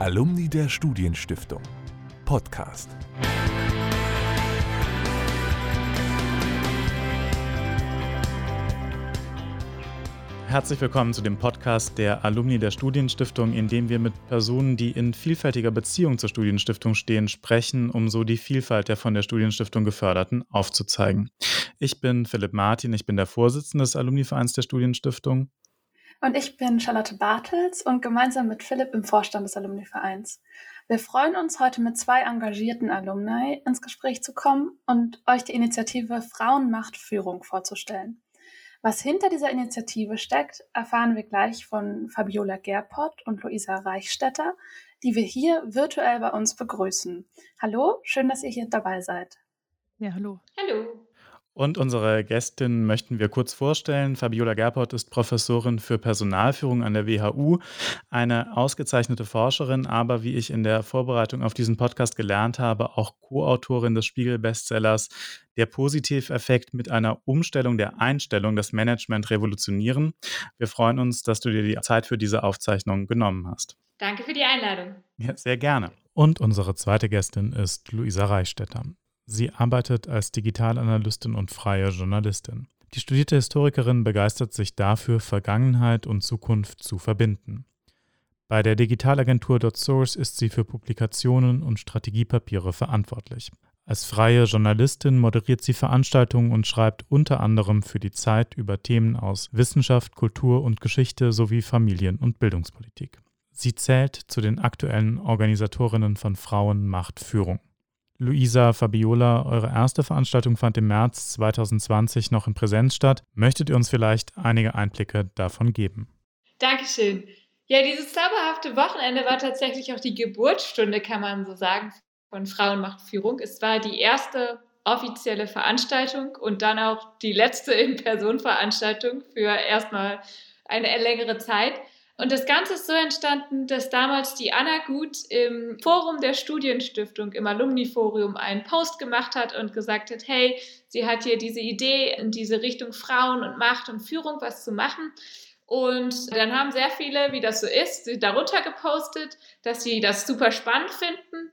Alumni der Studienstiftung. Podcast. Herzlich willkommen zu dem Podcast der Alumni der Studienstiftung, in dem wir mit Personen, die in vielfältiger Beziehung zur Studienstiftung stehen, sprechen, um so die Vielfalt der von der Studienstiftung geförderten aufzuzeigen. Ich bin Philipp Martin, ich bin der Vorsitzende des Alumnivereins der Studienstiftung. Und ich bin Charlotte Bartels und gemeinsam mit Philipp im Vorstand des Alumni-Vereins. Wir freuen uns, heute mit zwei engagierten Alumni ins Gespräch zu kommen und euch die Initiative Frauenmacht Führung vorzustellen. Was hinter dieser Initiative steckt, erfahren wir gleich von Fabiola Gerpott und Luisa Reichstetter, die wir hier virtuell bei uns begrüßen. Hallo, schön, dass ihr hier dabei seid. Ja, hallo. Hallo. Und unsere Gästin möchten wir kurz vorstellen. Fabiola Gerpott ist Professorin für Personalführung an der WHU, eine ausgezeichnete Forscherin, aber wie ich in der Vorbereitung auf diesen Podcast gelernt habe, auch Co-Autorin des Spiegel-Bestsellers Der Positiveffekt mit einer Umstellung der Einstellung das Management revolutionieren. Wir freuen uns, dass du dir die Zeit für diese Aufzeichnung genommen hast. Danke für die Einladung. Ja, sehr gerne. Und unsere zweite Gästin ist Luisa Reichstetter. Sie arbeitet als Digitalanalystin und freie Journalistin. Die studierte Historikerin begeistert sich dafür, Vergangenheit und Zukunft zu verbinden. Bei der Digitalagentur .source ist sie für Publikationen und Strategiepapiere verantwortlich. Als freie Journalistin moderiert sie Veranstaltungen und schreibt unter anderem für die Zeit über Themen aus Wissenschaft, Kultur und Geschichte sowie Familien- und Bildungspolitik. Sie zählt zu den aktuellen Organisatorinnen von Frauen macht Führung. Luisa Fabiola, eure erste Veranstaltung fand im März 2020 noch in Präsenz statt. Möchtet ihr uns vielleicht einige Einblicke davon geben? Dankeschön. Ja, dieses zauberhafte Wochenende war tatsächlich auch die Geburtsstunde, kann man so sagen, von Frauenmachtführung. Es war die erste offizielle Veranstaltung und dann auch die letzte In-Person-Veranstaltung für erstmal eine längere Zeit. Und das Ganze ist so entstanden, dass damals die Anna Gut im Forum der Studienstiftung, im Alumni-Forum, einen Post gemacht hat und gesagt hat, hey, sie hat hier diese Idee, in diese Richtung Frauen und Macht und Führung was zu machen. Und dann haben sehr viele, wie das so ist, darunter gepostet, dass sie das super spannend finden.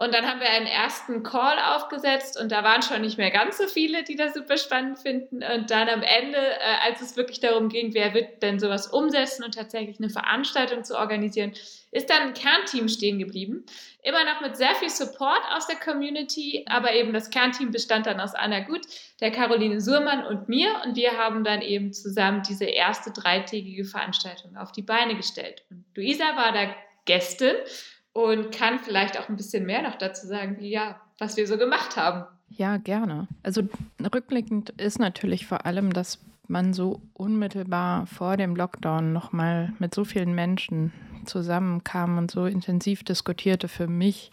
Und dann haben wir einen ersten Call aufgesetzt und da waren schon nicht mehr ganz so viele, die das super spannend finden. Und dann am Ende, äh, als es wirklich darum ging, wer wird denn sowas umsetzen und tatsächlich eine Veranstaltung zu organisieren, ist dann ein Kernteam stehen geblieben. Immer noch mit sehr viel Support aus der Community, aber eben das Kernteam bestand dann aus Anna Gut, der Caroline Surmann und mir. Und wir haben dann eben zusammen diese erste dreitägige Veranstaltung auf die Beine gestellt. Und Luisa war da Gästin und kann vielleicht auch ein bisschen mehr noch dazu sagen, wie ja, was wir so gemacht haben. Ja, gerne. Also rückblickend ist natürlich vor allem, dass man so unmittelbar vor dem Lockdown nochmal mit so vielen Menschen zusammenkam und so intensiv diskutierte für mich,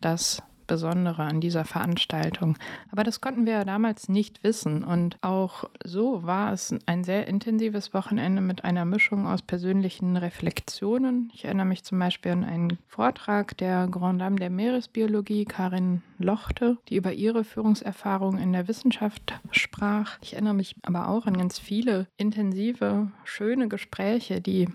dass Besondere an dieser Veranstaltung. Aber das konnten wir ja damals nicht wissen. Und auch so war es ein sehr intensives Wochenende mit einer Mischung aus persönlichen Reflexionen. Ich erinnere mich zum Beispiel an einen Vortrag der Grand Dame der Meeresbiologie, Karin Lochte, die über ihre Führungserfahrung in der Wissenschaft sprach. Ich erinnere mich aber auch an ganz viele intensive, schöne Gespräche, die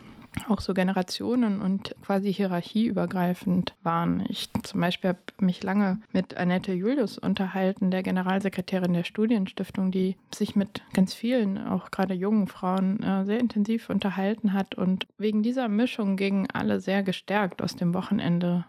auch so Generationen und quasi hierarchieübergreifend waren. Ich zum Beispiel habe mich lange mit Annette Julius unterhalten, der Generalsekretärin der Studienstiftung, die sich mit ganz vielen, auch gerade jungen Frauen, äh, sehr intensiv unterhalten hat. Und wegen dieser Mischung gingen alle sehr gestärkt aus dem Wochenende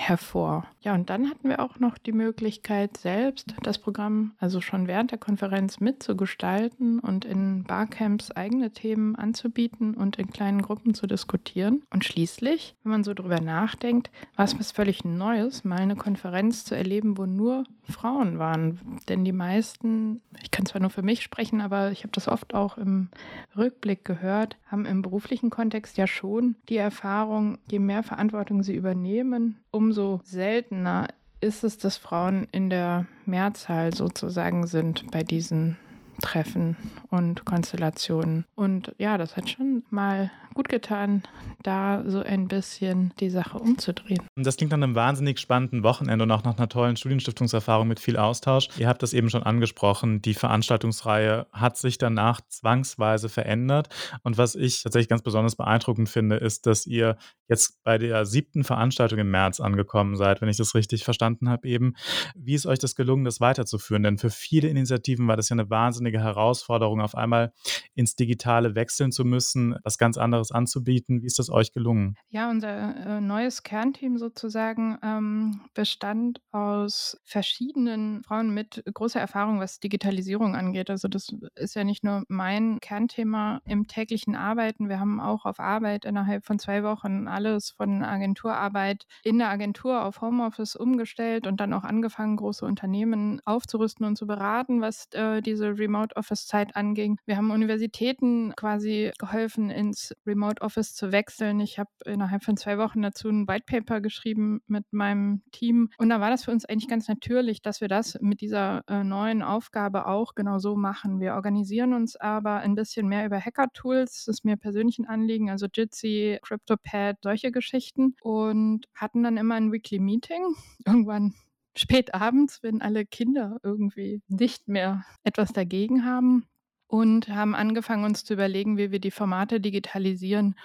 hervor. Ja, und dann hatten wir auch noch die Möglichkeit, selbst das Programm, also schon während der Konferenz mitzugestalten und in Barcamps eigene Themen anzubieten und in kleinen Gruppen zu diskutieren. Und schließlich, wenn man so drüber nachdenkt, war es was völlig Neues, mal eine Konferenz zu erleben, wo nur Frauen waren. Denn die meisten, ich kann zwar nur für mich sprechen, aber ich habe das oft auch im Rückblick gehört, haben im beruflichen Kontext ja schon die Erfahrung, je mehr Verantwortung sie übernehmen, umso seltener ist es, dass Frauen in der Mehrzahl sozusagen sind bei diesen Treffen und Konstellationen. Und ja, das hat schon mal gut getan, da so ein bisschen die Sache umzudrehen. Das klingt nach einem wahnsinnig spannenden Wochenende und auch nach einer tollen Studienstiftungserfahrung mit viel Austausch. Ihr habt das eben schon angesprochen, die Veranstaltungsreihe hat sich danach zwangsweise verändert. Und was ich tatsächlich ganz besonders beeindruckend finde, ist, dass ihr jetzt bei der siebten Veranstaltung im März angekommen seid, wenn ich das richtig verstanden habe eben. Wie ist euch das gelungen, das weiterzuführen? Denn für viele Initiativen war das ja eine wahnsinnige Herausforderung, auf einmal ins Digitale wechseln zu müssen, was ganz anderes anzubieten. Wie ist das euch gelungen? Ja, unser äh, neues Kernteam sozusagen ähm, bestand aus verschiedenen Frauen mit großer Erfahrung, was Digitalisierung angeht. Also das ist ja nicht nur mein Kernthema im täglichen Arbeiten. Wir haben auch auf Arbeit innerhalb von zwei Wochen alles von Agenturarbeit in der Agentur auf Homeoffice umgestellt und dann auch angefangen, große Unternehmen aufzurüsten und zu beraten, was äh, diese Remote Office Zeit anging. Wir haben Universitäten quasi geholfen, ins Remote Office zu wechseln. Ich habe innerhalb von zwei Wochen dazu ein White Paper geschrieben mit meinem Team. Und da war das für uns eigentlich ganz natürlich, dass wir das mit dieser äh, neuen Aufgabe auch genau so machen. Wir organisieren uns aber ein bisschen mehr über Hacker-Tools. Das ist mir persönlich ein Anliegen, also Jitsi, CryptoPad, solche Geschichten. Und hatten dann immer ein Weekly Meeting. Irgendwann spät abends, wenn alle Kinder irgendwie nicht mehr etwas dagegen haben und haben angefangen, uns zu überlegen, wie wir die Formate digitalisieren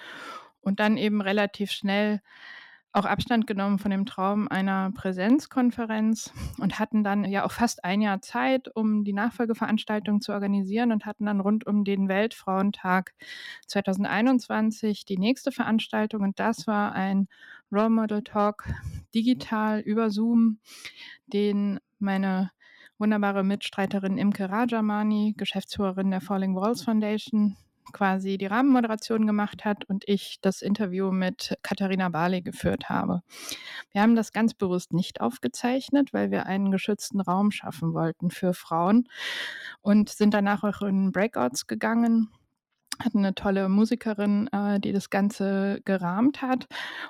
und dann eben relativ schnell auch Abstand genommen von dem Traum einer Präsenzkonferenz und hatten dann ja auch fast ein Jahr Zeit, um die Nachfolgeveranstaltung zu organisieren und hatten dann rund um den Weltfrauentag 2021 die nächste Veranstaltung und das war ein Role Model Talk digital über Zoom, den meine wunderbare Mitstreiterin Imke Rajamani, Geschäftsführerin der Falling Walls Foundation, quasi die Rahmenmoderation gemacht hat und ich das Interview mit Katharina Barley geführt habe. Wir haben das ganz bewusst nicht aufgezeichnet, weil wir einen geschützten Raum schaffen wollten für Frauen und sind danach auch in Breakouts gegangen hatten eine tolle Musikerin, äh, die das Ganze gerahmt hat.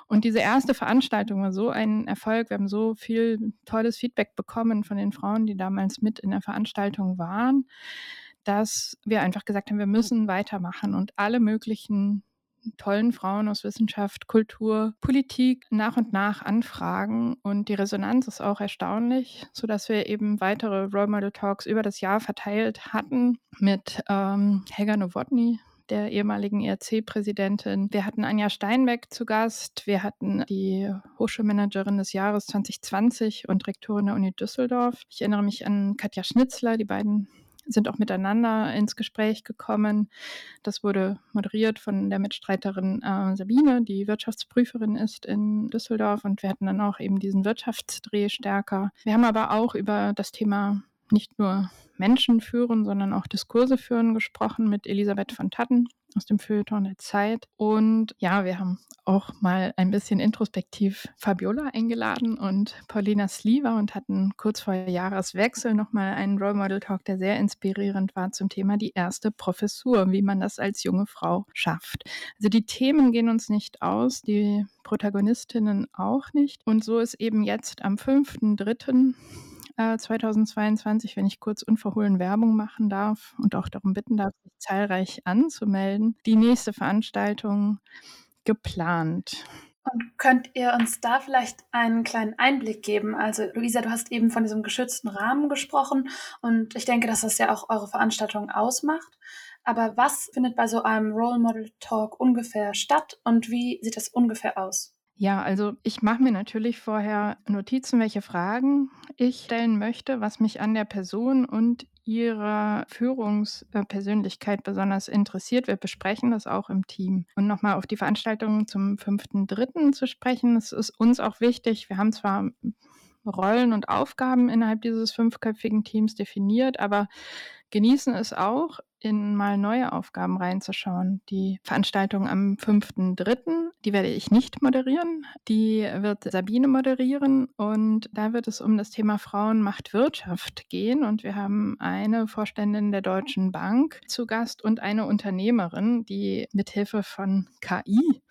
Und diese erste Veranstaltung war so ein Erfolg. Wir haben so viel tolles Feedback bekommen von den Frauen, die damals mit in der Veranstaltung waren, dass wir einfach gesagt haben, wir müssen weitermachen und alle möglichen tollen Frauen aus Wissenschaft, Kultur, Politik nach und nach anfragen. Und die Resonanz ist auch erstaunlich, sodass wir eben weitere Role Model Talks über das Jahr verteilt hatten mit ähm, Helga Nowotny, der ehemaligen ERC-Präsidentin. Wir hatten Anja Steinbeck zu Gast. Wir hatten die Hochschulmanagerin des Jahres 2020 und Rektorin der Uni Düsseldorf. Ich erinnere mich an Katja Schnitzler. Die beiden sind auch miteinander ins Gespräch gekommen. Das wurde moderiert von der Mitstreiterin äh, Sabine, die Wirtschaftsprüferin ist in Düsseldorf. Und wir hatten dann auch eben diesen Wirtschaftsdreh stärker. Wir haben aber auch über das Thema nicht nur Menschen führen, sondern auch Diskurse führen gesprochen mit Elisabeth von Tatten aus dem Feuilleton der Zeit. Und ja, wir haben auch mal ein bisschen introspektiv Fabiola eingeladen und Paulina Sliva und hatten kurz vor Jahreswechsel nochmal einen Role Model Talk, der sehr inspirierend war zum Thema die erste Professur, wie man das als junge Frau schafft. Also die Themen gehen uns nicht aus, die Protagonistinnen auch nicht. Und so ist eben jetzt am 5.3 2022, äh, wenn ich kurz unverhohlen Werbung machen darf und auch darum bitten darf, sich zahlreich anzumelden, die nächste Veranstaltung geplant. Und könnt ihr uns da vielleicht einen kleinen Einblick geben? Also, Luisa, du hast eben von diesem geschützten Rahmen gesprochen und ich denke, dass das ja auch eure Veranstaltung ausmacht. Aber was findet bei so einem Role Model Talk ungefähr statt und wie sieht das ungefähr aus? Ja, also ich mache mir natürlich vorher Notizen, welche Fragen ich stellen möchte, was mich an der Person und ihrer Führungspersönlichkeit besonders interessiert. Wir besprechen das auch im Team. Und nochmal auf die Veranstaltung zum 5.3. zu sprechen, es ist uns auch wichtig. Wir haben zwar Rollen und Aufgaben innerhalb dieses fünfköpfigen Teams definiert, aber genießen es auch, in mal neue Aufgaben reinzuschauen. Die Veranstaltung am 5.3., die werde ich nicht moderieren, die wird Sabine moderieren und da wird es um das Thema Frauen macht Wirtschaft gehen und wir haben eine Vorständin der Deutschen Bank zu Gast und eine Unternehmerin, die mithilfe von KI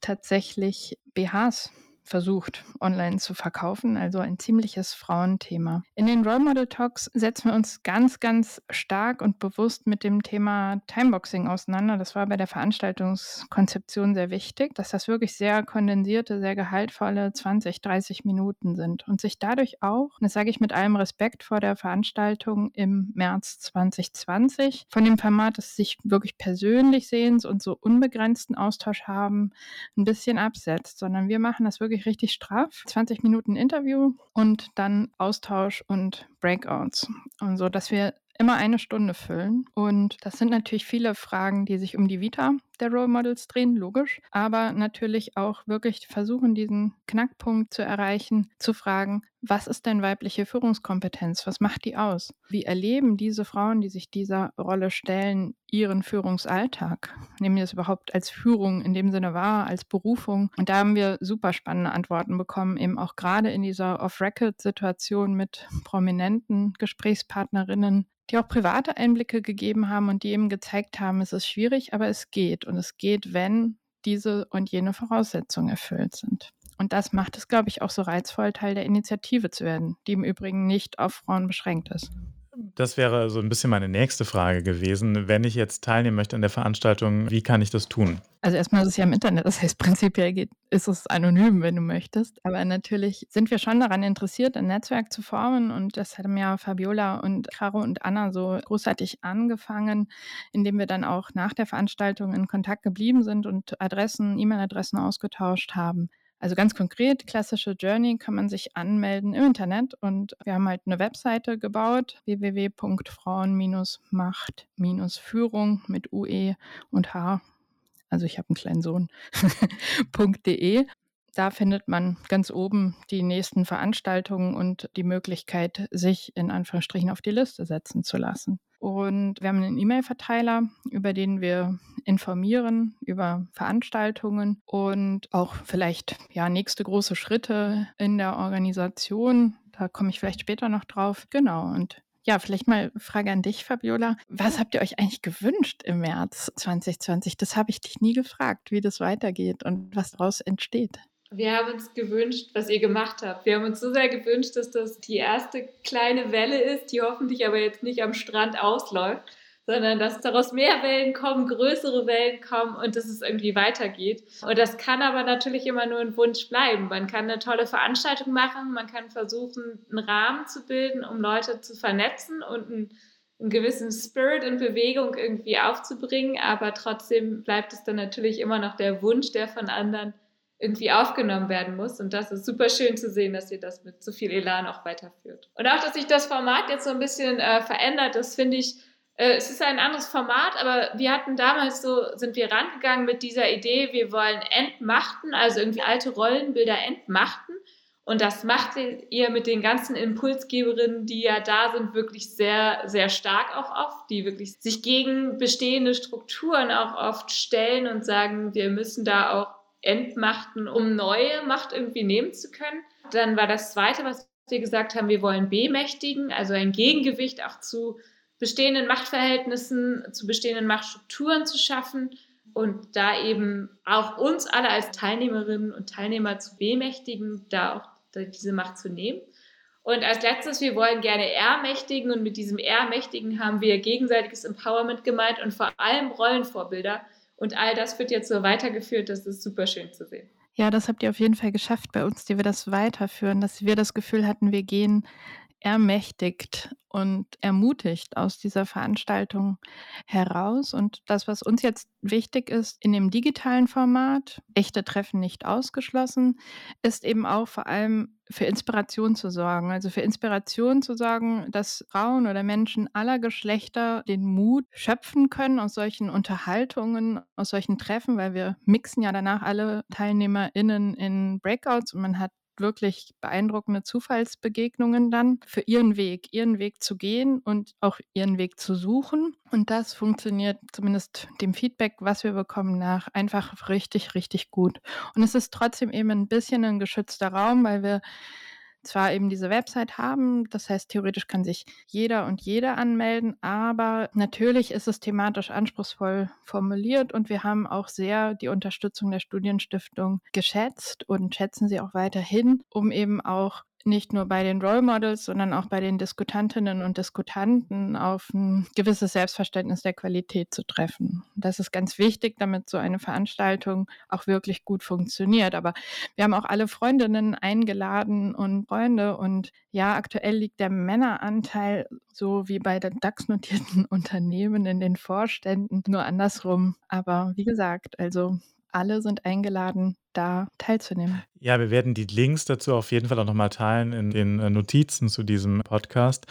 tatsächlich BHs versucht, online zu verkaufen. Also ein ziemliches Frauenthema. In den Role Model Talks setzen wir uns ganz, ganz stark und bewusst mit dem Thema Timeboxing auseinander. Das war bei der Veranstaltungskonzeption sehr wichtig, dass das wirklich sehr kondensierte, sehr gehaltvolle 20, 30 Minuten sind und sich dadurch auch, das sage ich mit allem Respekt vor der Veranstaltung im März 2020, von dem Format des sich wirklich persönlich sehens und so unbegrenzten Austausch haben, ein bisschen absetzt, sondern wir machen das wirklich richtig straff. 20 Minuten Interview und dann Austausch und Breakouts. Und so, dass wir immer eine Stunde füllen. Und das sind natürlich viele Fragen, die sich um die Vita der Role Models drehen, logisch. Aber natürlich auch wirklich versuchen, diesen Knackpunkt zu erreichen, zu fragen, was ist denn weibliche Führungskompetenz? Was macht die aus? Wie erleben diese Frauen, die sich dieser Rolle stellen, ihren Führungsalltag? Nehmen wir es überhaupt als Führung in dem Sinne wahr, als Berufung? Und da haben wir super spannende Antworten bekommen, eben auch gerade in dieser Off-Record-Situation mit prominenten Gesprächspartnerinnen, die auch private Einblicke gegeben haben und die eben gezeigt haben, es ist schwierig, aber es geht. Und es geht, wenn diese und jene Voraussetzungen erfüllt sind. Und das macht es, glaube ich, auch so reizvoll, Teil der Initiative zu werden, die im Übrigen nicht auf Frauen beschränkt ist. Das wäre so ein bisschen meine nächste Frage gewesen. Wenn ich jetzt teilnehmen möchte an der Veranstaltung, wie kann ich das tun? Also erstmal ist es ja im Internet, das heißt prinzipiell geht, ist es anonym, wenn du möchtest. Aber natürlich sind wir schon daran interessiert, ein Netzwerk zu formen und das haben ja Fabiola und Caro und Anna so großartig angefangen, indem wir dann auch nach der Veranstaltung in Kontakt geblieben sind und Adressen, E-Mail-Adressen ausgetauscht haben. Also ganz konkret, klassische Journey kann man sich anmelden im Internet und wir haben halt eine Webseite gebaut, www.frauen-macht-führung mit UE und H. Also ich habe einen kleinen Sohn.de. Da findet man ganz oben die nächsten Veranstaltungen und die Möglichkeit, sich in Anführungsstrichen auf die Liste setzen zu lassen. Und wir haben einen E-Mail-Verteiler, über den wir informieren über Veranstaltungen und auch vielleicht ja nächste große Schritte in der Organisation. Da komme ich vielleicht später noch drauf. Genau. Und ja, vielleicht mal Frage an dich, Fabiola. Was habt ihr euch eigentlich gewünscht im März 2020? Das habe ich dich nie gefragt, wie das weitergeht und was daraus entsteht. Wir haben uns gewünscht, was ihr gemacht habt. Wir haben uns so sehr gewünscht, dass das die erste kleine Welle ist, die hoffentlich aber jetzt nicht am Strand ausläuft, sondern dass daraus mehr Wellen kommen, größere Wellen kommen und dass es irgendwie weitergeht. Und das kann aber natürlich immer nur ein Wunsch bleiben. Man kann eine tolle Veranstaltung machen, man kann versuchen, einen Rahmen zu bilden, um Leute zu vernetzen und einen, einen gewissen Spirit und Bewegung irgendwie aufzubringen, aber trotzdem bleibt es dann natürlich immer noch der Wunsch, der von anderen irgendwie aufgenommen werden muss. Und das ist super schön zu sehen, dass ihr das mit so viel Elan auch weiterführt. Und auch, dass sich das Format jetzt so ein bisschen äh, verändert, das finde ich, äh, es ist ein anderes Format, aber wir hatten damals so, sind wir rangegangen mit dieser Idee, wir wollen entmachten, also irgendwie alte Rollenbilder entmachten. Und das macht ihr mit den ganzen Impulsgeberinnen, die ja da sind, wirklich sehr, sehr stark auch oft, die wirklich sich gegen bestehende Strukturen auch oft stellen und sagen, wir müssen da auch entmachten, um neue Macht irgendwie nehmen zu können. Dann war das Zweite, was wir gesagt haben, wir wollen bemächtigen, also ein Gegengewicht auch zu bestehenden Machtverhältnissen, zu bestehenden Machtstrukturen zu schaffen und da eben auch uns alle als Teilnehmerinnen und Teilnehmer zu bemächtigen, da auch diese Macht zu nehmen. Und als letztes, wir wollen gerne ermächtigen und mit diesem Ermächtigen haben wir gegenseitiges Empowerment gemeint und vor allem Rollenvorbilder, und all das wird jetzt so weitergeführt. Das ist super schön zu sehen. Ja, das habt ihr auf jeden Fall geschafft bei uns, die wir das weiterführen, dass wir das Gefühl hatten, wir gehen ermächtigt und ermutigt aus dieser Veranstaltung heraus. Und das, was uns jetzt wichtig ist in dem digitalen Format, echte Treffen nicht ausgeschlossen, ist eben auch vor allem für Inspiration zu sorgen. Also für Inspiration zu sorgen, dass Frauen oder Menschen aller Geschlechter den Mut schöpfen können aus solchen Unterhaltungen, aus solchen Treffen, weil wir mixen ja danach alle TeilnehmerInnen in Breakouts und man hat wirklich beeindruckende Zufallsbegegnungen dann für ihren Weg, ihren Weg zu gehen und auch ihren Weg zu suchen. Und das funktioniert zumindest dem Feedback, was wir bekommen, nach einfach richtig, richtig gut. Und es ist trotzdem eben ein bisschen ein geschützter Raum, weil wir zwar eben diese Website haben, das heißt theoretisch kann sich jeder und jede anmelden, aber natürlich ist es thematisch anspruchsvoll formuliert und wir haben auch sehr die Unterstützung der Studienstiftung geschätzt und schätzen sie auch weiterhin, um eben auch nicht nur bei den Role Models, sondern auch bei den Diskutantinnen und Diskutanten auf ein gewisses Selbstverständnis der Qualität zu treffen. Das ist ganz wichtig, damit so eine Veranstaltung auch wirklich gut funktioniert. Aber wir haben auch alle Freundinnen eingeladen und Freunde und ja, aktuell liegt der Männeranteil so wie bei den DAX-notierten Unternehmen in den Vorständen nur andersrum. Aber wie gesagt, also alle sind eingeladen, da teilzunehmen. Ja, wir werden die Links dazu auf jeden Fall auch nochmal teilen in den äh, Notizen zu diesem Podcast.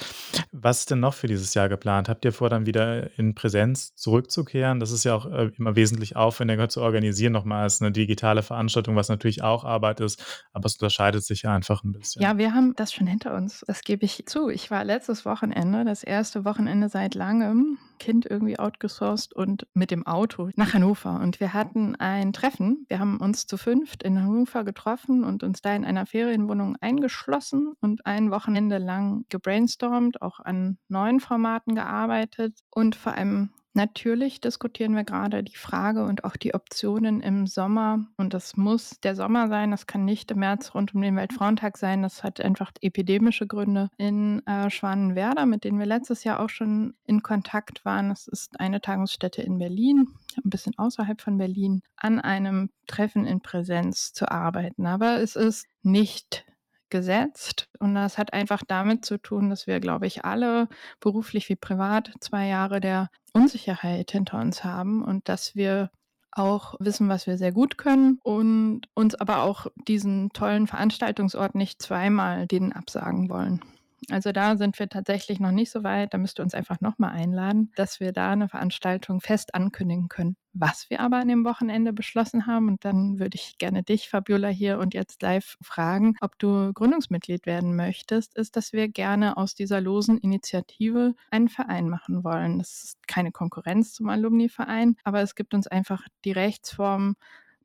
Was ist denn noch für dieses Jahr geplant? Habt ihr vor, dann wieder in Präsenz zurückzukehren? Das ist ja auch äh, immer wesentlich aufwendiger zu organisieren, nochmal als eine digitale Veranstaltung, was natürlich auch Arbeit ist, aber es unterscheidet sich ja einfach ein bisschen. Ja, wir haben das schon hinter uns. Das gebe ich zu. Ich war letztes Wochenende, das erste Wochenende seit langem, Kind irgendwie outgesourced und mit dem Auto nach Hannover. Und wir hatten ein Treffen. Wir haben uns zu fünft in Hannover getroffen und uns da in einer Ferienwohnung eingeschlossen und ein Wochenende lang gebrainstormt, auch an neuen Formaten gearbeitet und vor allem Natürlich diskutieren wir gerade die Frage und auch die Optionen im Sommer. Und das muss der Sommer sein. Das kann nicht im März rund um den Weltfrauentag sein. Das hat einfach epidemische Gründe. In äh, Schwanenwerder, mit denen wir letztes Jahr auch schon in Kontakt waren, das ist eine Tagungsstätte in Berlin, ein bisschen außerhalb von Berlin, an einem Treffen in Präsenz zu arbeiten. Aber es ist nicht gesetzt. Und das hat einfach damit zu tun, dass wir, glaube ich, alle beruflich wie privat zwei Jahre der Unsicherheit hinter uns haben und dass wir auch wissen, was wir sehr gut können und uns aber auch diesen tollen Veranstaltungsort nicht zweimal denen absagen wollen. Also da sind wir tatsächlich noch nicht so weit. Da müsst ihr uns einfach nochmal einladen, dass wir da eine Veranstaltung fest ankündigen können. Was wir aber an dem Wochenende beschlossen haben, und dann würde ich gerne dich, Fabiola, hier und jetzt live fragen, ob du Gründungsmitglied werden möchtest, ist, dass wir gerne aus dieser losen Initiative einen Verein machen wollen. Das ist keine Konkurrenz zum Alumni-Verein, aber es gibt uns einfach die Rechtsform,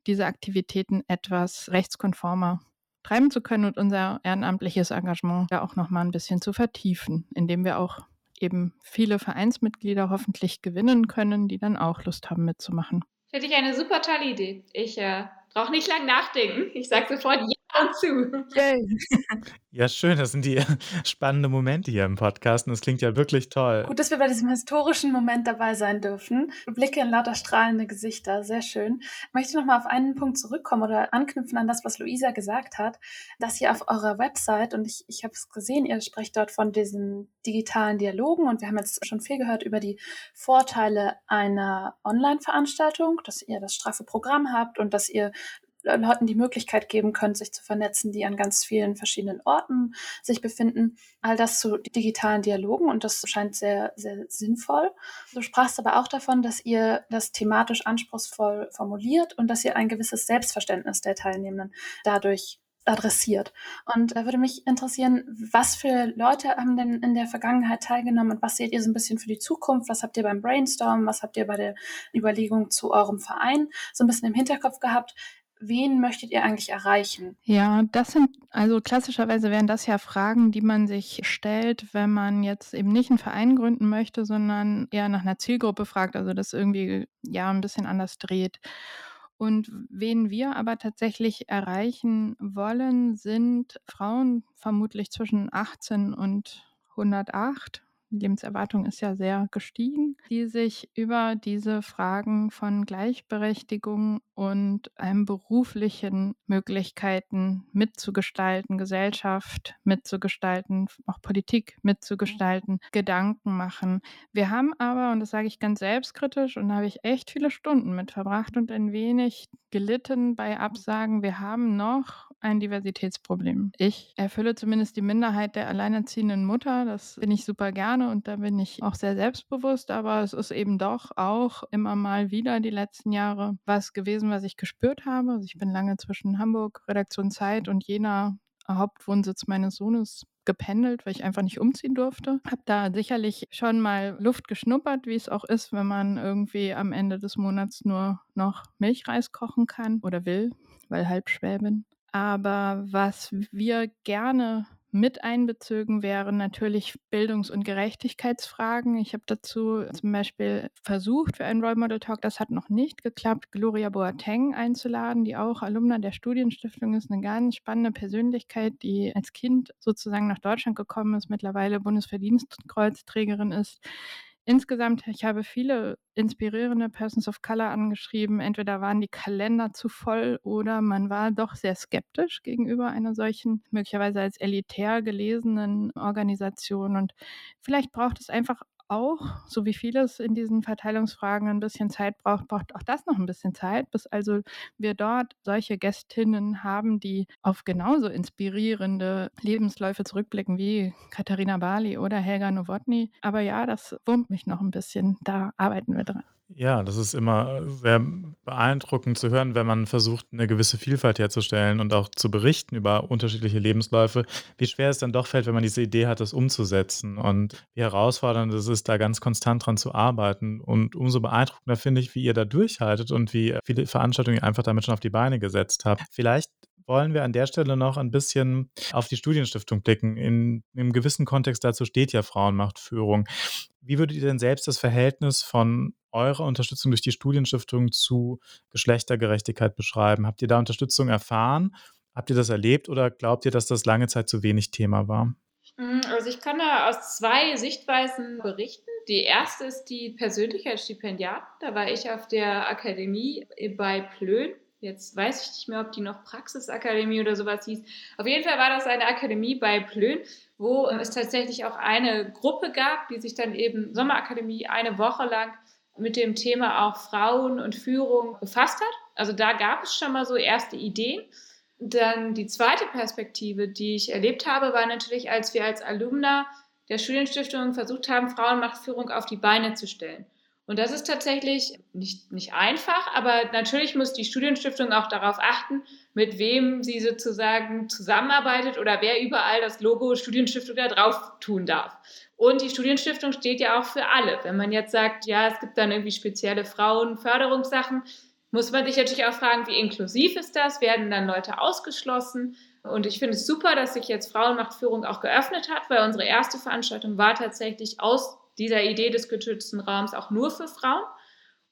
diese Aktivitäten etwas rechtskonformer treiben zu können und unser ehrenamtliches Engagement da auch noch mal ein bisschen zu vertiefen, indem wir auch eben viele Vereinsmitglieder hoffentlich gewinnen können, die dann auch Lust haben mitzumachen. Finde ich eine super tolle Idee. Ich äh, brauche nicht lang nachdenken. Ich sage sofort ja zu. Yay. Ja, schön. Das sind die spannenden Momente hier im Podcast und es klingt ja wirklich toll. Gut, dass wir bei diesem historischen Moment dabei sein dürfen. Blicke in lauter strahlende Gesichter. Sehr schön. Ich möchte noch mal auf einen Punkt zurückkommen oder anknüpfen an das, was Luisa gesagt hat, dass ihr auf eurer Website, und ich, ich habe es gesehen, ihr sprecht dort von diesen digitalen Dialogen und wir haben jetzt schon viel gehört über die Vorteile einer Online-Veranstaltung, dass ihr das straffe Programm habt und dass ihr Leuten die Möglichkeit geben könnt, sich zu vernetzen, die an ganz vielen verschiedenen Orten sich befinden. All das zu digitalen Dialogen und das scheint sehr, sehr sinnvoll. Du sprachst aber auch davon, dass ihr das thematisch anspruchsvoll formuliert und dass ihr ein gewisses Selbstverständnis der Teilnehmenden dadurch adressiert. Und da würde mich interessieren, was für Leute haben denn in der Vergangenheit teilgenommen und was seht ihr so ein bisschen für die Zukunft? Was habt ihr beim Brainstorm? Was habt ihr bei der Überlegung zu eurem Verein so ein bisschen im Hinterkopf gehabt? Wen möchtet ihr eigentlich erreichen? Ja, das sind, also klassischerweise wären das ja Fragen, die man sich stellt, wenn man jetzt eben nicht einen Verein gründen möchte, sondern eher nach einer Zielgruppe fragt, also das irgendwie ja ein bisschen anders dreht. Und wen wir aber tatsächlich erreichen wollen, sind Frauen vermutlich zwischen 18 und 108 Lebenserwartung ist ja sehr gestiegen, die sich über diese Fragen von Gleichberechtigung und einem beruflichen Möglichkeiten mitzugestalten, Gesellschaft mitzugestalten, auch Politik mitzugestalten, Gedanken machen. Wir haben aber, und das sage ich ganz selbstkritisch, und da habe ich echt viele Stunden mit verbracht und ein wenig gelitten bei Absagen, wir haben noch ein Diversitätsproblem. Ich erfülle zumindest die Minderheit der alleinerziehenden Mutter. Das bin ich super gerne und da bin ich auch sehr selbstbewusst. Aber es ist eben doch auch immer mal wieder die letzten Jahre was gewesen, was ich gespürt habe. Also ich bin lange zwischen Hamburg, Redaktion Zeit und Jena Hauptwohnsitz meines Sohnes gependelt, weil ich einfach nicht umziehen durfte. Habe da sicherlich schon mal Luft geschnuppert, wie es auch ist, wenn man irgendwie am Ende des Monats nur noch Milchreis kochen kann oder will, weil halb Schwäbin. Aber was wir gerne mit einbezogen wären natürlich Bildungs- und Gerechtigkeitsfragen. Ich habe dazu zum Beispiel versucht für einen Role Model Talk, das hat noch nicht geklappt, Gloria Boateng einzuladen, die auch Alumna der Studienstiftung ist, eine ganz spannende Persönlichkeit, die als Kind sozusagen nach Deutschland gekommen ist, mittlerweile Bundesverdienstkreuzträgerin ist, Insgesamt, ich habe viele inspirierende Persons of Color angeschrieben. Entweder waren die Kalender zu voll oder man war doch sehr skeptisch gegenüber einer solchen, möglicherweise als elitär gelesenen Organisation. Und vielleicht braucht es einfach auch, so wie vieles in diesen Verteilungsfragen ein bisschen Zeit braucht, braucht auch das noch ein bisschen Zeit, bis also wir dort solche Gästinnen haben, die auf genauso inspirierende Lebensläufe zurückblicken wie Katharina Bali oder Helga Nowotny. Aber ja, das wurmt mich noch ein bisschen. Da arbeiten wir dran. Ja, das ist immer sehr beeindruckend zu hören, wenn man versucht, eine gewisse Vielfalt herzustellen und auch zu berichten über unterschiedliche Lebensläufe, wie schwer es dann doch fällt, wenn man diese Idee hat, das umzusetzen und wie herausfordernd es ist, da ganz konstant dran zu arbeiten. Und umso beeindruckender finde ich, wie ihr da durchhaltet und wie viele Veranstaltungen ihr einfach damit schon auf die Beine gesetzt habt. Vielleicht wollen wir an der Stelle noch ein bisschen auf die Studienstiftung blicken. In einem gewissen Kontext dazu steht ja Frauenmachtführung. Wie würdet ihr denn selbst das Verhältnis von eurer Unterstützung durch die Studienstiftung zu Geschlechtergerechtigkeit beschreiben? Habt ihr da Unterstützung erfahren? Habt ihr das erlebt oder glaubt ihr, dass das lange Zeit zu wenig Thema war? Mm, also ich kann da aus zwei Sichtweisen berichten. Die erste ist die persönliche als. Da war ich auf der Akademie bei Plön. Jetzt weiß ich nicht mehr, ob die noch Praxisakademie oder sowas hieß. Auf jeden Fall war das eine Akademie bei Plön, wo es tatsächlich auch eine Gruppe gab, die sich dann eben Sommerakademie eine Woche lang mit dem Thema auch Frauen und Führung befasst hat. Also da gab es schon mal so erste Ideen. Dann die zweite Perspektive, die ich erlebt habe, war natürlich, als wir als Alumna der Studienstiftung versucht haben, Frauenmachtführung auf die Beine zu stellen. Und das ist tatsächlich nicht, nicht einfach, aber natürlich muss die Studienstiftung auch darauf achten, mit wem sie sozusagen zusammenarbeitet oder wer überall das Logo Studienstiftung da drauf tun darf. Und die Studienstiftung steht ja auch für alle. Wenn man jetzt sagt, ja, es gibt dann irgendwie spezielle Frauenförderungssachen, muss man sich natürlich auch fragen, wie inklusiv ist das? Werden dann Leute ausgeschlossen? Und ich finde es super, dass sich jetzt Frauenmachtführung auch geöffnet hat, weil unsere erste Veranstaltung war tatsächlich aus dieser Idee des geschützten Raums auch nur für Frauen.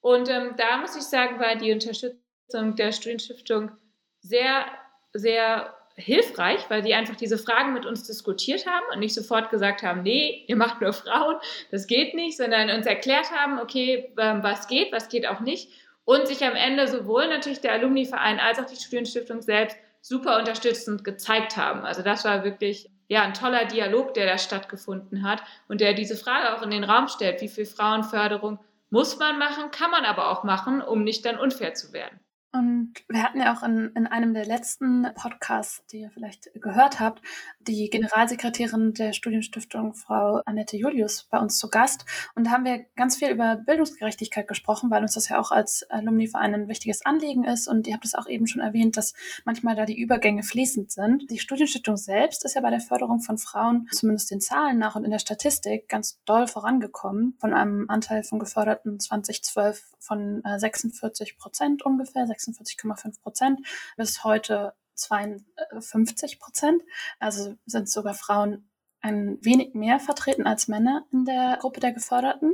Und ähm, da muss ich sagen, war die Unterstützung der Studienstiftung sehr, sehr hilfreich, weil die einfach diese Fragen mit uns diskutiert haben und nicht sofort gesagt haben, nee, ihr macht nur Frauen, das geht nicht, sondern uns erklärt haben, okay, ähm, was geht, was geht auch nicht und sich am Ende sowohl natürlich der Alumni-Verein als auch die Studienstiftung selbst super unterstützend gezeigt haben. Also das war wirklich ja ein toller Dialog, der da stattgefunden hat und der diese Frage auch in den Raum stellt, wie viel Frauenförderung muss man machen, kann man aber auch machen, um nicht dann unfair zu werden. Und wir hatten ja auch in, in einem der letzten Podcasts, die ihr vielleicht gehört habt, die Generalsekretärin der Studienstiftung, Frau Annette Julius, bei uns zu Gast. Und da haben wir ganz viel über Bildungsgerechtigkeit gesprochen, weil uns das ja auch als Alumni-Verein ein wichtiges Anliegen ist. Und ihr habt es auch eben schon erwähnt, dass manchmal da die Übergänge fließend sind. Die Studienstiftung selbst ist ja bei der Förderung von Frauen, zumindest den Zahlen nach und in der Statistik, ganz doll vorangekommen. Von einem Anteil von Geförderten 2012 von 46 äh, Prozent ungefähr, 46,5 Prozent, bis heute 52 Prozent. Also sind sogar Frauen ein wenig mehr vertreten als Männer in der Gruppe der Geförderten.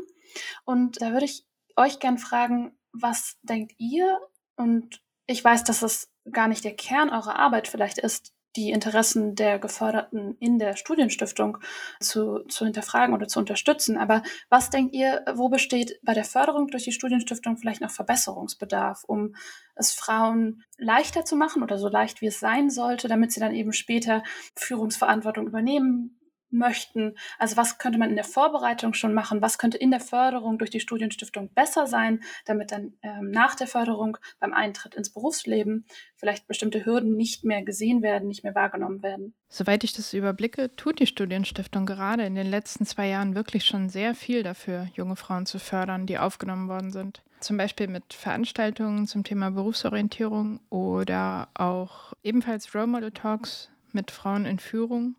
Und da würde ich euch gern fragen, was denkt ihr? Und ich weiß, dass es gar nicht der Kern eurer Arbeit vielleicht ist, die Interessen der Geförderten in der Studienstiftung zu, zu hinterfragen oder zu unterstützen. Aber was denkt ihr, wo besteht bei der Förderung durch die Studienstiftung vielleicht noch Verbesserungsbedarf, um es Frauen leichter zu machen oder so leicht wie es sein sollte, damit sie dann eben später Führungsverantwortung übernehmen möchten. Also was könnte man in der Vorbereitung schon machen? Was könnte in der Förderung durch die Studienstiftung besser sein, damit dann ähm, nach der Förderung beim Eintritt ins Berufsleben vielleicht bestimmte Hürden nicht mehr gesehen werden, nicht mehr wahrgenommen werden? Soweit ich das überblicke, tut die Studienstiftung gerade in den letzten zwei Jahren wirklich schon sehr viel dafür, junge Frauen zu fördern, die aufgenommen worden sind. Zum Beispiel mit Veranstaltungen zum Thema Berufsorientierung oder auch ebenfalls Role Model Talks mit Frauen in Führung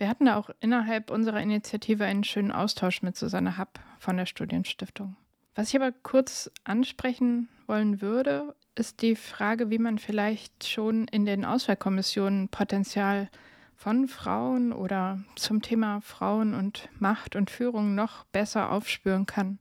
wir hatten da auch innerhalb unserer Initiative einen schönen Austausch mit Susanne Happ von der Studienstiftung. Was ich aber kurz ansprechen wollen würde, ist die Frage, wie man vielleicht schon in den Auswahlkommissionen Potenzial von Frauen oder zum Thema Frauen und Macht und Führung noch besser aufspüren kann.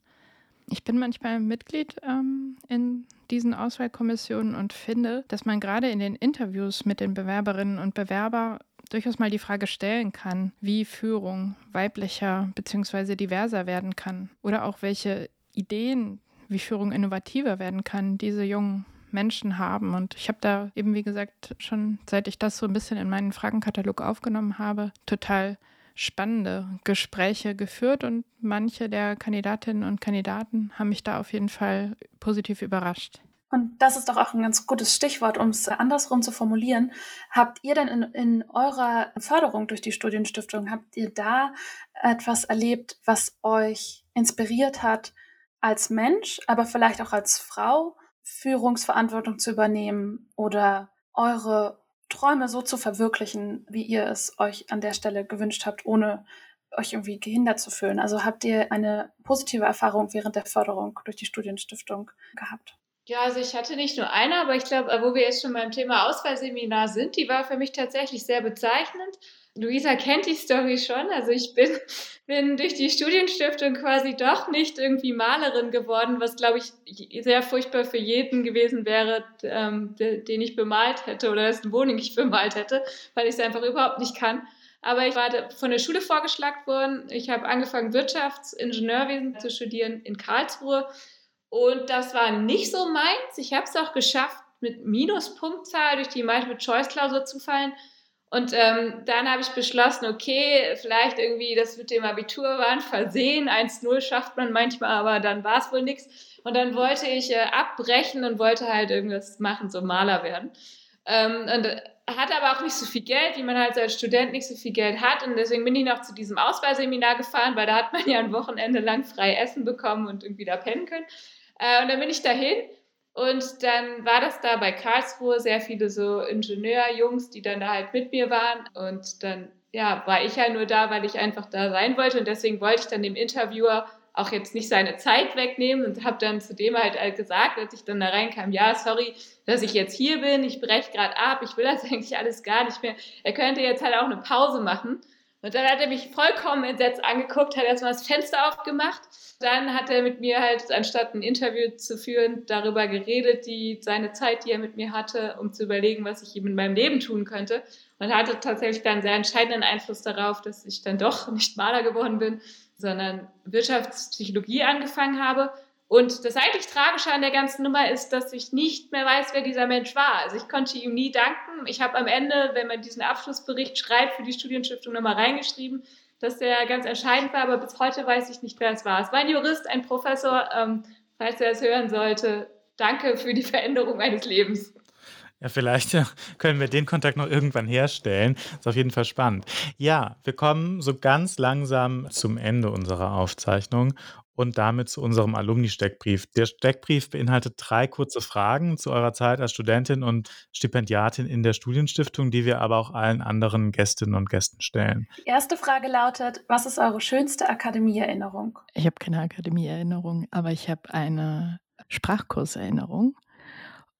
Ich bin manchmal Mitglied ähm, in diesen Auswahlkommissionen und finde, dass man gerade in den Interviews mit den Bewerberinnen und Bewerbern durchaus mal die Frage stellen kann, wie Führung weiblicher bzw. diverser werden kann oder auch welche Ideen, wie Führung innovativer werden kann, diese jungen Menschen haben. Und ich habe da eben, wie gesagt, schon seit ich das so ein bisschen in meinen Fragenkatalog aufgenommen habe, total spannende Gespräche geführt und manche der Kandidatinnen und Kandidaten haben mich da auf jeden Fall positiv überrascht. Und das ist doch auch ein ganz gutes Stichwort, um es andersrum zu formulieren. Habt ihr denn in, in eurer Förderung durch die Studienstiftung, habt ihr da etwas erlebt, was euch inspiriert hat, als Mensch, aber vielleicht auch als Frau Führungsverantwortung zu übernehmen oder eure Träume so zu verwirklichen, wie ihr es euch an der Stelle gewünscht habt, ohne euch irgendwie gehindert zu fühlen? Also habt ihr eine positive Erfahrung während der Förderung durch die Studienstiftung gehabt? Ja, also ich hatte nicht nur eine, aber ich glaube, wo wir jetzt schon beim Thema Auswahlseminar sind, die war für mich tatsächlich sehr bezeichnend. Luisa kennt die Story schon. Also ich bin, bin durch die Studienstiftung quasi doch nicht irgendwie Malerin geworden, was, glaube ich, sehr furchtbar für jeden gewesen wäre, ähm, den ich bemalt hätte oder dessen Wohnung ich bemalt hätte, weil ich es einfach überhaupt nicht kann. Aber ich war von der Schule vorgeschlagen worden. Ich habe angefangen, Wirtschaftsingenieurwesen zu studieren in Karlsruhe und das war nicht so meins. Ich habe es auch geschafft, mit Minuspunktzahl durch die Multiple-Choice-Klausur zu fallen. Und ähm, dann habe ich beschlossen, okay, vielleicht irgendwie das mit dem Abitur war ein Versehen. 1-0 schafft man manchmal, aber dann war es wohl nichts. Und dann wollte ich äh, abbrechen und wollte halt irgendwas machen, so Maler werden. Ähm, und äh, hatte aber auch nicht so viel Geld, wie man halt als Student nicht so viel Geld hat. Und deswegen bin ich noch zu diesem Auswahlseminar gefahren, weil da hat man ja ein Wochenende lang frei essen bekommen und irgendwie da pennen können. Äh, und dann bin ich dahin und dann war das da bei Karlsruhe sehr viele so Ingenieurjungs, die dann da halt mit mir waren. Und dann ja, war ich ja nur da, weil ich einfach da sein wollte. Und deswegen wollte ich dann dem Interviewer auch jetzt nicht seine Zeit wegnehmen und habe dann zu dem halt, halt gesagt, als ich dann da reinkam, ja, sorry, dass ich jetzt hier bin, ich breche gerade ab, ich will das eigentlich alles gar nicht mehr. Er könnte jetzt halt auch eine Pause machen. Und dann hat er mich vollkommen entsetzt angeguckt, hat erstmal das Fenster aufgemacht. Dann hat er mit mir halt, anstatt ein Interview zu führen, darüber geredet, die, seine Zeit, die er mit mir hatte, um zu überlegen, was ich ihm in meinem Leben tun könnte. Und hatte tatsächlich dann sehr entscheidenden Einfluss darauf, dass ich dann doch nicht Maler geworden bin, sondern Wirtschaftspsychologie angefangen habe und das eigentlich Tragische an der ganzen Nummer ist, dass ich nicht mehr weiß, wer dieser Mensch war. Also ich konnte ihm nie danken. Ich habe am Ende, wenn man diesen Abschlussbericht schreibt, für die Studienstiftung nochmal reingeschrieben, dass der ganz entscheidend war, aber bis heute weiß ich nicht, wer es war. Es war ein Jurist, ein Professor, ähm, falls er es hören sollte. Danke für die Veränderung meines Lebens. Ja, vielleicht können wir den Kontakt noch irgendwann herstellen. Ist auf jeden Fall spannend. Ja, wir kommen so ganz langsam zum Ende unserer Aufzeichnung und damit zu unserem Alumni-Steckbrief. Der Steckbrief beinhaltet drei kurze Fragen zu eurer Zeit als Studentin und Stipendiatin in der Studienstiftung, die wir aber auch allen anderen Gästinnen und Gästen stellen. Die erste Frage lautet, was ist eure schönste Akademieerinnerung? Ich habe keine Akademieerinnerung, aber ich habe eine Sprachkurserinnerung.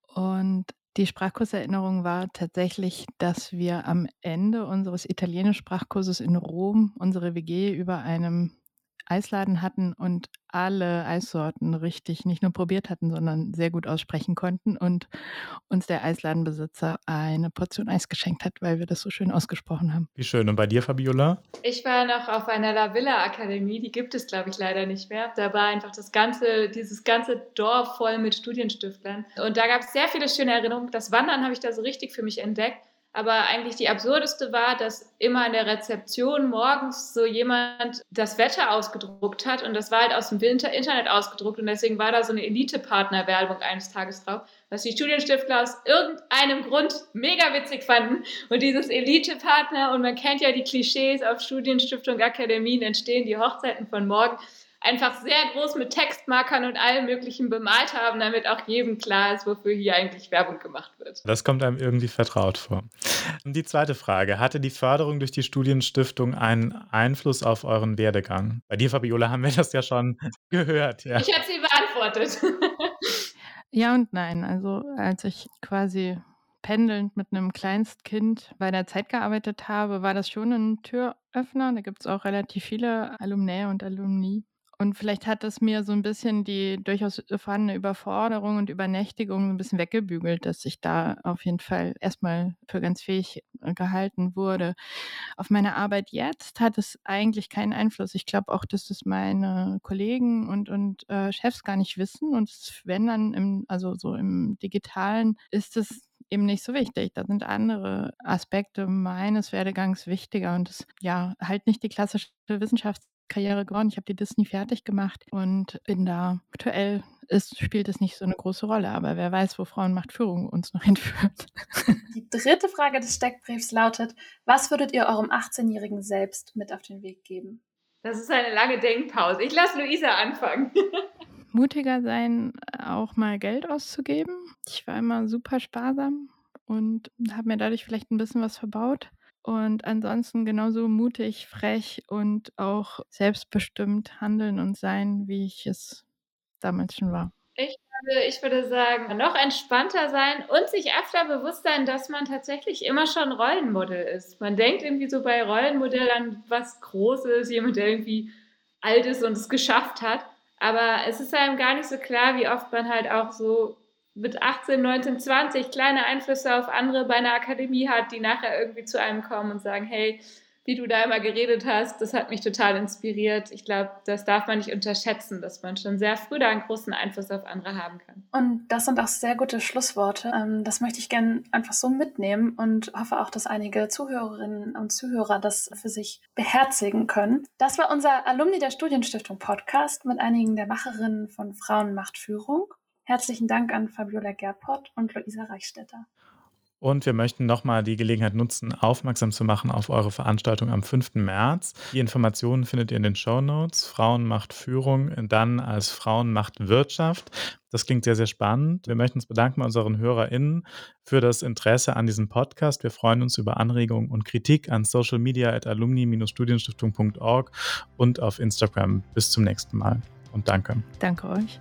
Und die Sprachkurserinnerung war tatsächlich, dass wir am Ende unseres Italienisch-Sprachkurses in Rom unsere WG über einem Eisladen hatten und alle Eissorten richtig nicht nur probiert hatten, sondern sehr gut aussprechen konnten und uns der Eisladenbesitzer eine Portion Eis geschenkt hat, weil wir das so schön ausgesprochen haben. Wie schön. Und bei dir, Fabiola? Ich war noch auf einer La Villa Akademie, die gibt es, glaube ich, leider nicht mehr. Da war einfach das ganze, dieses ganze Dorf voll mit Studienstiftlern. Und da gab es sehr viele schöne Erinnerungen. Das Wandern habe ich da so richtig für mich entdeckt. Aber eigentlich die absurdeste war, dass immer in der Rezeption morgens so jemand das Wetter ausgedruckt hat und das war halt aus dem Winter Internet ausgedruckt und deswegen war da so eine Elite-Partner-Werbung eines Tages drauf, was die Studienstiftler aus irgendeinem Grund mega witzig fanden. Und dieses Elite-Partner, und man kennt ja die Klischees auf Studienstiftung, Akademien entstehen die Hochzeiten von morgen einfach sehr groß mit Textmarkern und allem Möglichen bemalt haben, damit auch jedem klar ist, wofür hier eigentlich Werbung gemacht wird. Das kommt einem irgendwie vertraut vor. Und die zweite Frage: Hatte die Förderung durch die Studienstiftung einen Einfluss auf euren Werdegang? Bei dir, Fabiola, haben wir das ja schon gehört. Ja. Ich habe sie beantwortet. ja und nein. Also, als ich quasi pendelnd mit einem Kleinstkind bei der Zeit gearbeitet habe, war das schon ein Türöffner. Da gibt es auch relativ viele Alumni und Alumni. Und vielleicht hat es mir so ein bisschen die durchaus vorhandene Überforderung und Übernächtigung ein bisschen weggebügelt, dass ich da auf jeden Fall erstmal für ganz fähig äh, gehalten wurde. Auf meine Arbeit jetzt hat es eigentlich keinen Einfluss. Ich glaube auch, dass das meine Kollegen und, und äh, Chefs gar nicht wissen. Und wenn dann im, also so im Digitalen ist es eben nicht so wichtig. Da sind andere Aspekte meines Werdegangs wichtiger und es ja halt nicht die klassische Wissenschaftskarriere geworden. Ich habe die Disney fertig gemacht und bin da aktuell ist, spielt es nicht so eine große Rolle, aber wer weiß, wo Frauenmachtführung uns noch hinführt. Die dritte Frage des Steckbriefs lautet: Was würdet ihr eurem 18-jährigen Selbst mit auf den Weg geben? Das ist eine lange Denkpause. Ich lasse Luisa anfangen. mutiger sein, auch mal Geld auszugeben. Ich war immer super sparsam und habe mir dadurch vielleicht ein bisschen was verbaut. Und ansonsten genauso mutig, frech und auch selbstbestimmt handeln und sein, wie ich es damals schon war. Ich würde, ich würde sagen, noch entspannter sein und sich öfter bewusst sein, dass man tatsächlich immer schon Rollenmodell ist. Man denkt irgendwie so bei Rollenmodell an was Großes, jemand, der irgendwie alt ist und es geschafft hat. Aber es ist einem gar nicht so klar, wie oft man halt auch so mit 18, 19, 20 kleine Einflüsse auf andere bei einer Akademie hat, die nachher irgendwie zu einem kommen und sagen, hey, wie du da immer geredet hast, das hat mich total inspiriert. Ich glaube, das darf man nicht unterschätzen, dass man schon sehr früh da einen großen Einfluss auf andere haben kann. Und das sind auch sehr gute Schlussworte. Ähm, das möchte ich gerne einfach so mitnehmen und hoffe auch, dass einige Zuhörerinnen und Zuhörer das für sich beherzigen können. Das war unser Alumni der Studienstiftung Podcast mit einigen der Macherinnen von Frauenmachtführung. Herzlichen Dank an Fabiola Gerpott und Luisa Reichstetter. Und wir möchten nochmal die Gelegenheit nutzen, aufmerksam zu machen auf eure Veranstaltung am 5. März. Die Informationen findet ihr in den Show Notes. Frauen macht Führung, dann als Frauen macht Wirtschaft. Das klingt sehr, sehr spannend. Wir möchten uns bedanken bei unseren HörerInnen für das Interesse an diesem Podcast. Wir freuen uns über Anregungen und Kritik an social media at alumni-studienstiftung.org und auf Instagram. Bis zum nächsten Mal und danke. Danke euch.